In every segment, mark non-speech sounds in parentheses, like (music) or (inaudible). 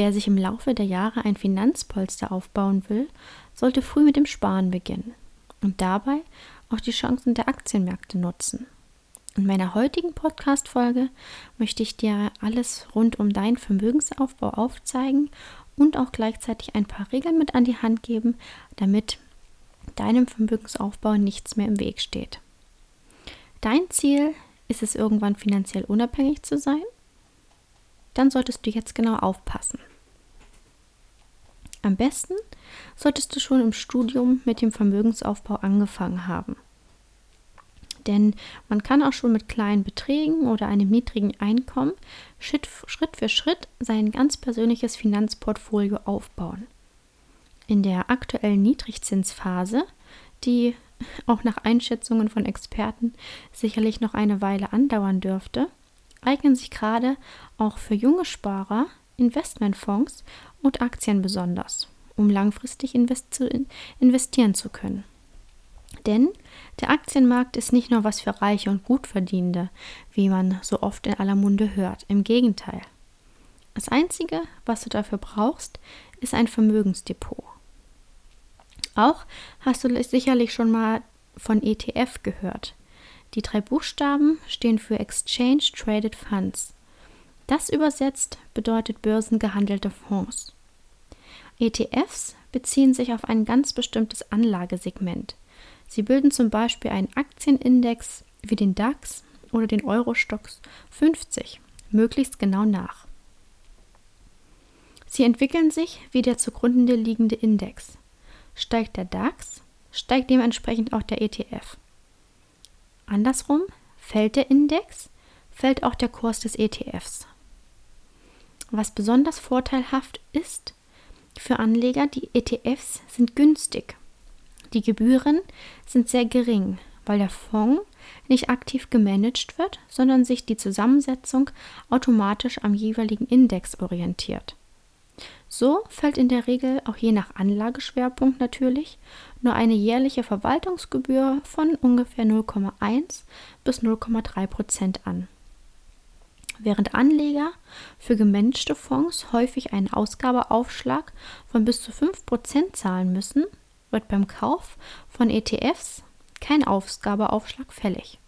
Wer sich im Laufe der Jahre ein Finanzpolster aufbauen will, sollte früh mit dem Sparen beginnen und dabei auch die Chancen der Aktienmärkte nutzen. In meiner heutigen Podcast-Folge möchte ich dir alles rund um deinen Vermögensaufbau aufzeigen und auch gleichzeitig ein paar Regeln mit an die Hand geben, damit deinem Vermögensaufbau nichts mehr im Weg steht. Dein Ziel ist es, irgendwann finanziell unabhängig zu sein? dann solltest du jetzt genau aufpassen. Am besten solltest du schon im Studium mit dem Vermögensaufbau angefangen haben. Denn man kann auch schon mit kleinen Beträgen oder einem niedrigen Einkommen Schritt, für Schritt sein ganz persönliches Finanzportfolio aufbauen. In der aktuellen Niedrigzinsphase, die auch nach Einschätzungen von Experten sicherlich noch eine Weile andauern dürfte, eignen sich gerade auch für junge Sparer Investmentfonds und Aktien besonders, um langfristig invest investieren zu können. Denn der Aktienmarkt ist nicht nur was für Reiche und Gutverdienende, wie man so oft in aller Munde hört. Im Gegenteil. Das Einzige, was du dafür brauchst, ist ein Vermögensdepot. Auch hast du sicherlich schon mal von ETF gehört. Die drei Buchstaben stehen für Exchange Traded Funds. Das übersetzt bedeutet börsengehandelte Fonds. ETFs beziehen sich auf ein ganz bestimmtes Anlagesegment. Sie bilden zum Beispiel einen Aktienindex wie den DAX oder den Eurostox 50 möglichst genau nach. Sie entwickeln sich wie der zugrunde liegende Index. Steigt der DAX, steigt dementsprechend auch der ETF. Andersrum, fällt der Index, fällt auch der Kurs des ETFs. Was besonders vorteilhaft ist für Anleger, die ETFs sind günstig. Die Gebühren sind sehr gering, weil der Fonds nicht aktiv gemanagt wird, sondern sich die Zusammensetzung automatisch am jeweiligen Index orientiert. So fällt in der Regel auch je nach Anlageschwerpunkt natürlich nur eine jährliche Verwaltungsgebühr von ungefähr 0,1 bis 0,3 Prozent an. Während Anleger für gemanagte Fonds häufig einen Ausgabeaufschlag von bis zu 5 Prozent zahlen müssen, wird beim Kauf von ETFs kein Ausgabeaufschlag fällig.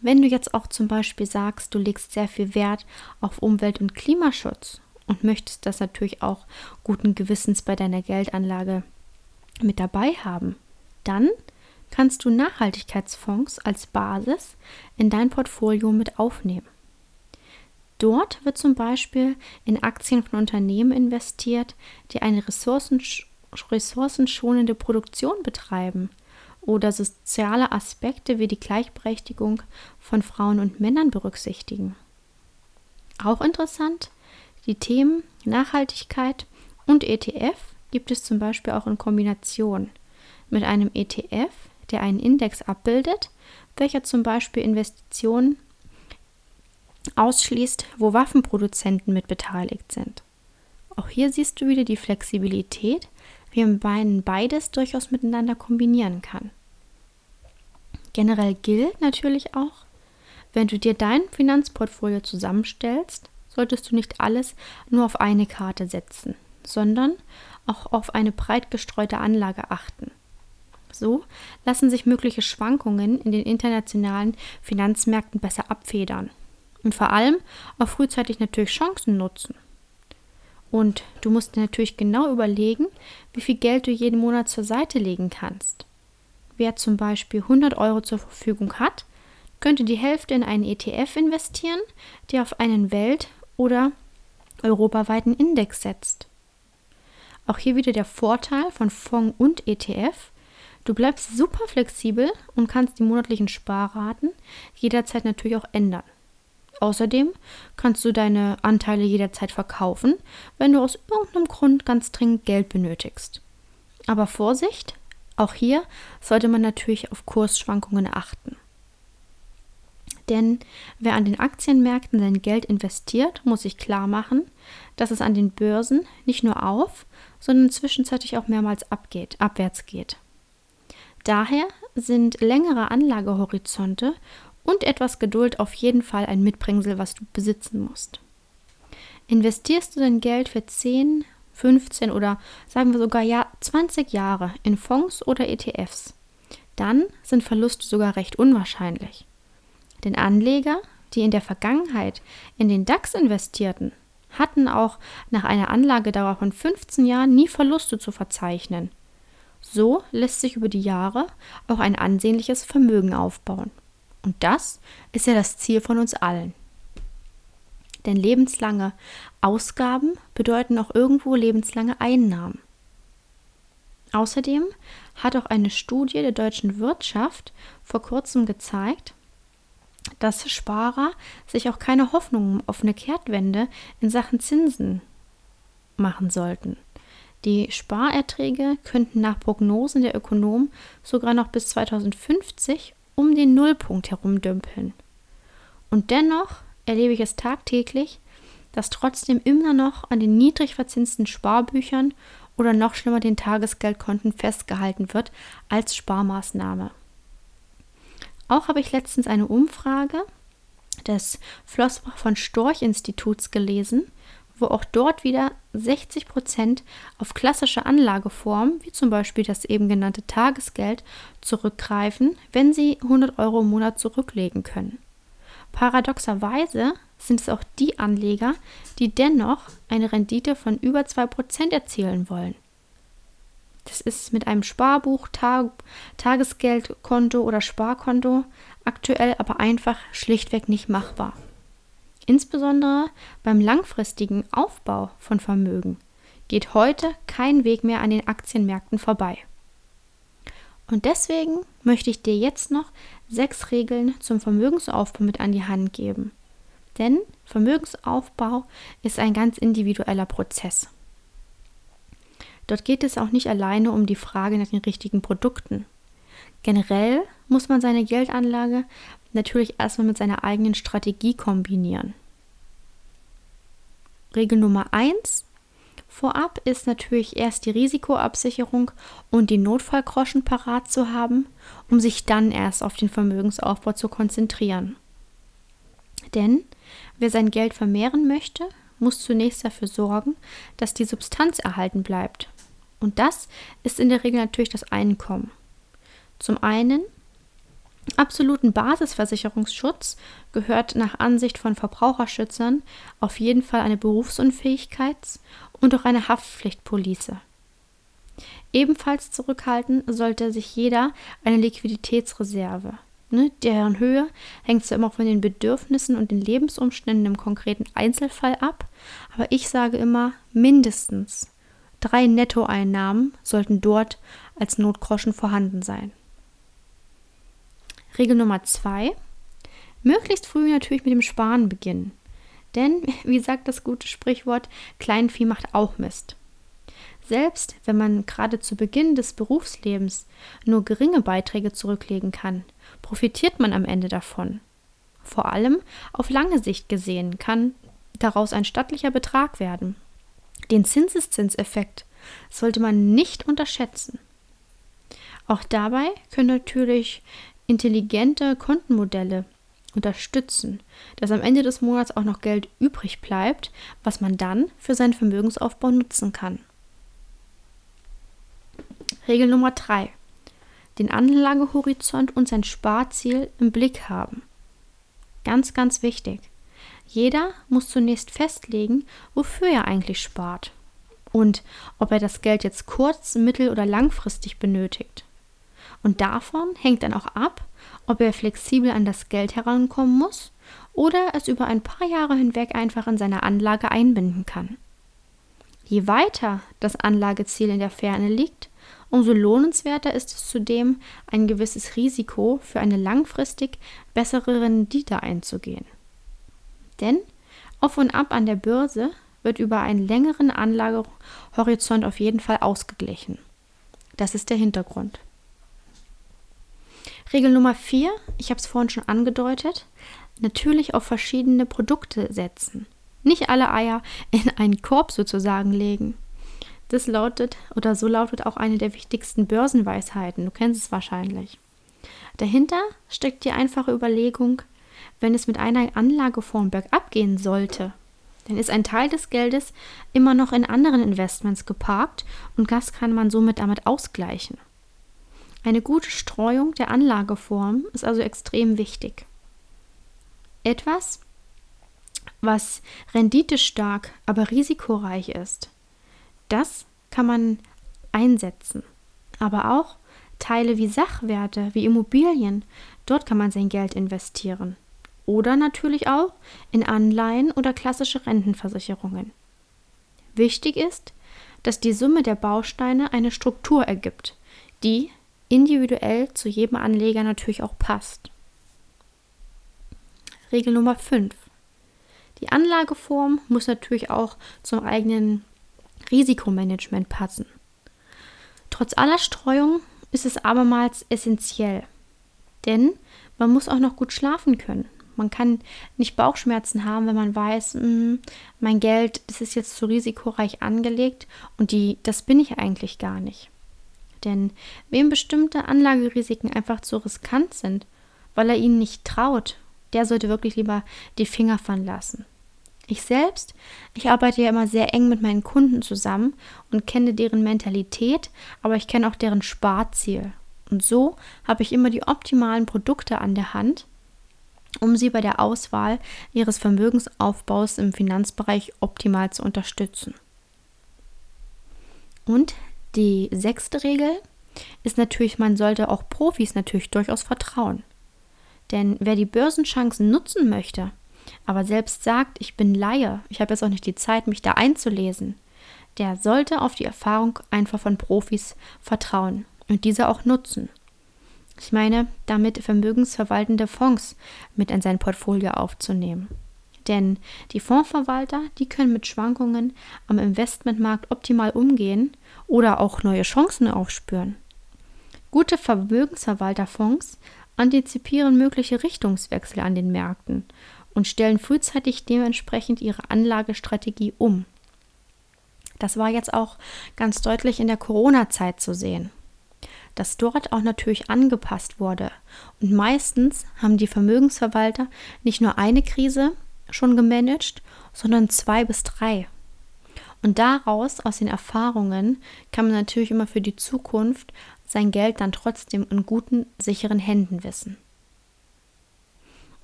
Wenn du jetzt auch zum Beispiel sagst, du legst sehr viel Wert auf Umwelt- und Klimaschutz und möchtest das natürlich auch guten Gewissens bei deiner Geldanlage mit dabei haben, dann kannst du Nachhaltigkeitsfonds als Basis in dein Portfolio mit aufnehmen. Dort wird zum Beispiel in Aktien von Unternehmen investiert, die eine ressourcenschonende Produktion betreiben oder soziale Aspekte wie die Gleichberechtigung von Frauen und Männern berücksichtigen. Auch interessant die Themen Nachhaltigkeit und ETF gibt es zum Beispiel auch in Kombination mit einem ETF, der einen Index abbildet, welcher zum Beispiel Investitionen ausschließt, wo Waffenproduzenten mit beteiligt sind. Auch hier siehst du wieder die Flexibilität, wie man beides durchaus miteinander kombinieren kann. Generell gilt natürlich auch, wenn du dir dein Finanzportfolio zusammenstellst, solltest du nicht alles nur auf eine Karte setzen, sondern auch auf eine breit gestreute Anlage achten. So lassen sich mögliche Schwankungen in den internationalen Finanzmärkten besser abfedern und vor allem auch frühzeitig natürlich Chancen nutzen. Und du musst dir natürlich genau überlegen, wie viel Geld du jeden Monat zur Seite legen kannst. Wer zum Beispiel 100 Euro zur Verfügung hat, könnte die Hälfte in einen ETF investieren, der auf einen Welt- oder europaweiten Index setzt. Auch hier wieder der Vorteil von Fonds und ETF. Du bleibst super flexibel und kannst die monatlichen Sparraten jederzeit natürlich auch ändern. Außerdem kannst du deine Anteile jederzeit verkaufen, wenn du aus irgendeinem Grund ganz dringend Geld benötigst. Aber Vorsicht, auch hier sollte man natürlich auf Kursschwankungen achten. Denn wer an den Aktienmärkten sein Geld investiert, muss sich klar machen, dass es an den Börsen nicht nur auf, sondern zwischenzeitlich auch mehrmals abgeht, abwärts geht. Daher sind längere Anlagehorizonte und etwas Geduld auf jeden Fall ein Mitbringsel, was du besitzen musst. Investierst du dein Geld für 10, 15 oder sagen wir sogar ja 20 Jahre in Fonds oder ETFs, dann sind Verluste sogar recht unwahrscheinlich. Denn Anleger, die in der Vergangenheit in den DAX investierten, hatten auch nach einer Anlagedauer von 15 Jahren nie Verluste zu verzeichnen. So lässt sich über die Jahre auch ein ansehnliches Vermögen aufbauen. Und das ist ja das Ziel von uns allen. Denn lebenslange Ausgaben bedeuten auch irgendwo lebenslange Einnahmen. Außerdem hat auch eine Studie der deutschen Wirtschaft vor kurzem gezeigt, dass Sparer sich auch keine Hoffnung auf eine Kehrtwende in Sachen Zinsen machen sollten. Die Sparerträge könnten nach Prognosen der Ökonomen sogar noch bis 2050 um den Nullpunkt herumdümpeln. Und dennoch erlebe ich es tagtäglich, dass trotzdem immer noch an den niedrig verzinsten Sparbüchern oder noch schlimmer den Tagesgeldkonten festgehalten wird als Sparmaßnahme. Auch habe ich letztens eine Umfrage des Flossbach von Storch Instituts gelesen, wo auch dort wieder 60 Prozent auf klassische Anlageformen, wie zum Beispiel das eben genannte Tagesgeld, zurückgreifen, wenn sie 100 Euro im Monat zurücklegen können. Paradoxerweise sind es auch die Anleger, die dennoch eine Rendite von über 2% erzielen wollen. Das ist mit einem Sparbuch, Tag Tagesgeldkonto oder Sparkonto aktuell aber einfach schlichtweg nicht machbar. Insbesondere beim langfristigen Aufbau von Vermögen geht heute kein Weg mehr an den Aktienmärkten vorbei. Und deswegen möchte ich dir jetzt noch sechs Regeln zum Vermögensaufbau mit an die Hand geben. Denn Vermögensaufbau ist ein ganz individueller Prozess. Dort geht es auch nicht alleine um die Frage nach den richtigen Produkten. Generell muss man seine Geldanlage natürlich erstmal mit seiner eigenen Strategie kombinieren. Regel Nummer 1 Vorab ist natürlich erst die Risikoabsicherung und die Notfallgroschen parat zu haben, um sich dann erst auf den Vermögensaufbau zu konzentrieren. Denn wer sein Geld vermehren möchte, muss zunächst dafür sorgen, dass die Substanz erhalten bleibt. Und das ist in der Regel natürlich das Einkommen. Zum einen absoluten Basisversicherungsschutz gehört nach Ansicht von Verbraucherschützern auf jeden Fall eine Berufsunfähigkeits- und auch eine Haftpflichtpolice. Ebenfalls zurückhalten sollte sich jeder eine Liquiditätsreserve. Ne, deren Höhe hängt zwar immer von den Bedürfnissen und den Lebensumständen im konkreten Einzelfall ab, aber ich sage immer mindestens Drei Nettoeinnahmen sollten dort als Notgroschen vorhanden sein. Regel Nummer zwei: Möglichst früh natürlich mit dem Sparen beginnen. Denn, (laughs) wie sagt das gute Sprichwort, Kleinvieh macht auch Mist. Selbst wenn man gerade zu Beginn des Berufslebens nur geringe Beiträge zurücklegen kann, profitiert man am Ende davon. Vor allem auf lange Sicht gesehen kann daraus ein stattlicher Betrag werden. Den Zinseszinseffekt sollte man nicht unterschätzen. Auch dabei können natürlich intelligente Kontenmodelle unterstützen, dass am Ende des Monats auch noch Geld übrig bleibt, was man dann für seinen Vermögensaufbau nutzen kann. Regel Nummer 3. Den Anlagehorizont und sein Sparziel im Blick haben. Ganz, ganz wichtig. Jeder muss zunächst festlegen, wofür er eigentlich spart und ob er das Geld jetzt kurz-, mittel- oder langfristig benötigt. Und davon hängt dann auch ab, ob er flexibel an das Geld herankommen muss oder es über ein paar Jahre hinweg einfach in seine Anlage einbinden kann. Je weiter das Anlageziel in der Ferne liegt, umso lohnenswerter ist es zudem, ein gewisses Risiko für eine langfristig bessere Rendite einzugehen. Denn auf und ab an der Börse wird über einen längeren Anlagehorizont auf jeden Fall ausgeglichen. Das ist der Hintergrund. Regel Nummer 4, ich habe es vorhin schon angedeutet, natürlich auf verschiedene Produkte setzen. Nicht alle Eier in einen Korb sozusagen legen. Das lautet, oder so lautet auch eine der wichtigsten Börsenweisheiten. Du kennst es wahrscheinlich. Dahinter steckt die einfache Überlegung, wenn es mit einer Anlageform bergab gehen sollte, dann ist ein Teil des Geldes immer noch in anderen Investments geparkt und das kann man somit damit ausgleichen. Eine gute Streuung der Anlageform ist also extrem wichtig. Etwas, was renditestark, aber risikoreich ist, das kann man einsetzen. Aber auch Teile wie Sachwerte, wie Immobilien, dort kann man sein Geld investieren oder natürlich auch in Anleihen oder klassische Rentenversicherungen. Wichtig ist, dass die Summe der Bausteine eine Struktur ergibt, die individuell zu jedem Anleger natürlich auch passt. Regel Nummer 5. Die Anlageform muss natürlich auch zum eigenen Risikomanagement passen. Trotz aller Streuung ist es abermals essentiell, denn man muss auch noch gut schlafen können. Man kann nicht Bauchschmerzen haben, wenn man weiß, mh, hm, mein Geld, das ist jetzt zu risikoreich angelegt und die, das bin ich eigentlich gar nicht. Denn wem bestimmte Anlagerisiken einfach zu riskant sind, weil er ihnen nicht traut, der sollte wirklich lieber die Finger von lassen. Ich selbst, ich arbeite ja immer sehr eng mit meinen Kunden zusammen und kenne deren Mentalität, aber ich kenne auch deren Sparziel. Und so habe ich immer die optimalen Produkte an der Hand, um sie bei der Auswahl ihres Vermögensaufbaus im Finanzbereich optimal zu unterstützen. Und die sechste Regel ist natürlich, man sollte auch Profis natürlich durchaus vertrauen. Denn wer die Börsenchancen nutzen möchte, aber selbst sagt, ich bin Laie, ich habe jetzt auch nicht die Zeit, mich da einzulesen, der sollte auf die Erfahrung einfach von Profis vertrauen und diese auch nutzen. Ich meine, damit vermögensverwaltende Fonds mit in sein Portfolio aufzunehmen. Denn die Fondsverwalter, die können mit Schwankungen am Investmentmarkt optimal umgehen oder auch neue Chancen aufspüren. Gute Vermögensverwalterfonds antizipieren mögliche Richtungswechsel an den Märkten und stellen frühzeitig dementsprechend ihre Anlagestrategie um. Das war jetzt auch ganz deutlich in der Corona-Zeit zu sehen dass dort auch natürlich angepasst wurde. Und meistens haben die Vermögensverwalter nicht nur eine Krise schon gemanagt, sondern zwei bis drei. Und daraus, aus den Erfahrungen, kann man natürlich immer für die Zukunft sein Geld dann trotzdem in guten, sicheren Händen wissen.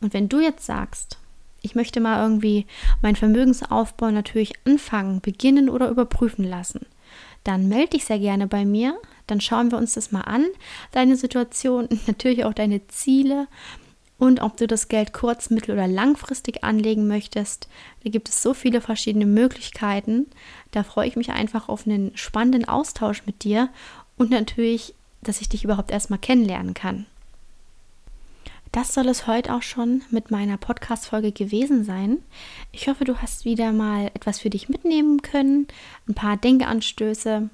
Und wenn du jetzt sagst, ich möchte mal irgendwie meinen Vermögensaufbau natürlich anfangen, beginnen oder überprüfen lassen, dann melde dich sehr gerne bei mir. Dann schauen wir uns das mal an, deine Situation, (laughs) natürlich auch deine Ziele und ob du das Geld kurz-, mittel- oder langfristig anlegen möchtest. Da gibt es so viele verschiedene Möglichkeiten. Da freue ich mich einfach auf einen spannenden Austausch mit dir und natürlich, dass ich dich überhaupt erstmal kennenlernen kann. Das soll es heute auch schon mit meiner Podcast-Folge gewesen sein. Ich hoffe, du hast wieder mal etwas für dich mitnehmen können, ein paar Denkanstöße,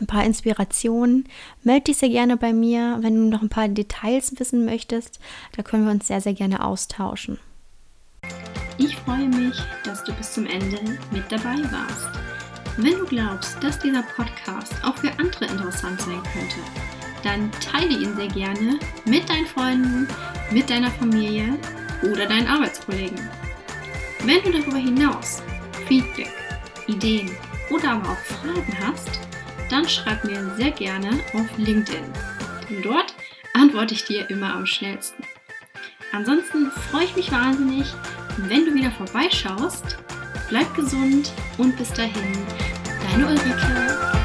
ein paar Inspirationen. Meld dich sehr gerne bei mir, wenn du noch ein paar Details wissen möchtest. Da können wir uns sehr, sehr gerne austauschen. Ich freue mich, dass du bis zum Ende mit dabei warst. Wenn du glaubst, dass dieser Podcast auch für andere interessant sein könnte, dann teile ihn sehr gerne mit deinen Freunden, mit deiner Familie oder deinen Arbeitskollegen. Wenn du darüber hinaus Feedback, Ideen oder aber auch Fragen hast, dann schreib mir sehr gerne auf LinkedIn. Denn dort antworte ich dir immer am schnellsten. Ansonsten freue ich mich wahnsinnig, wenn du wieder vorbeischaust. Bleib gesund und bis dahin, deine Ulrike.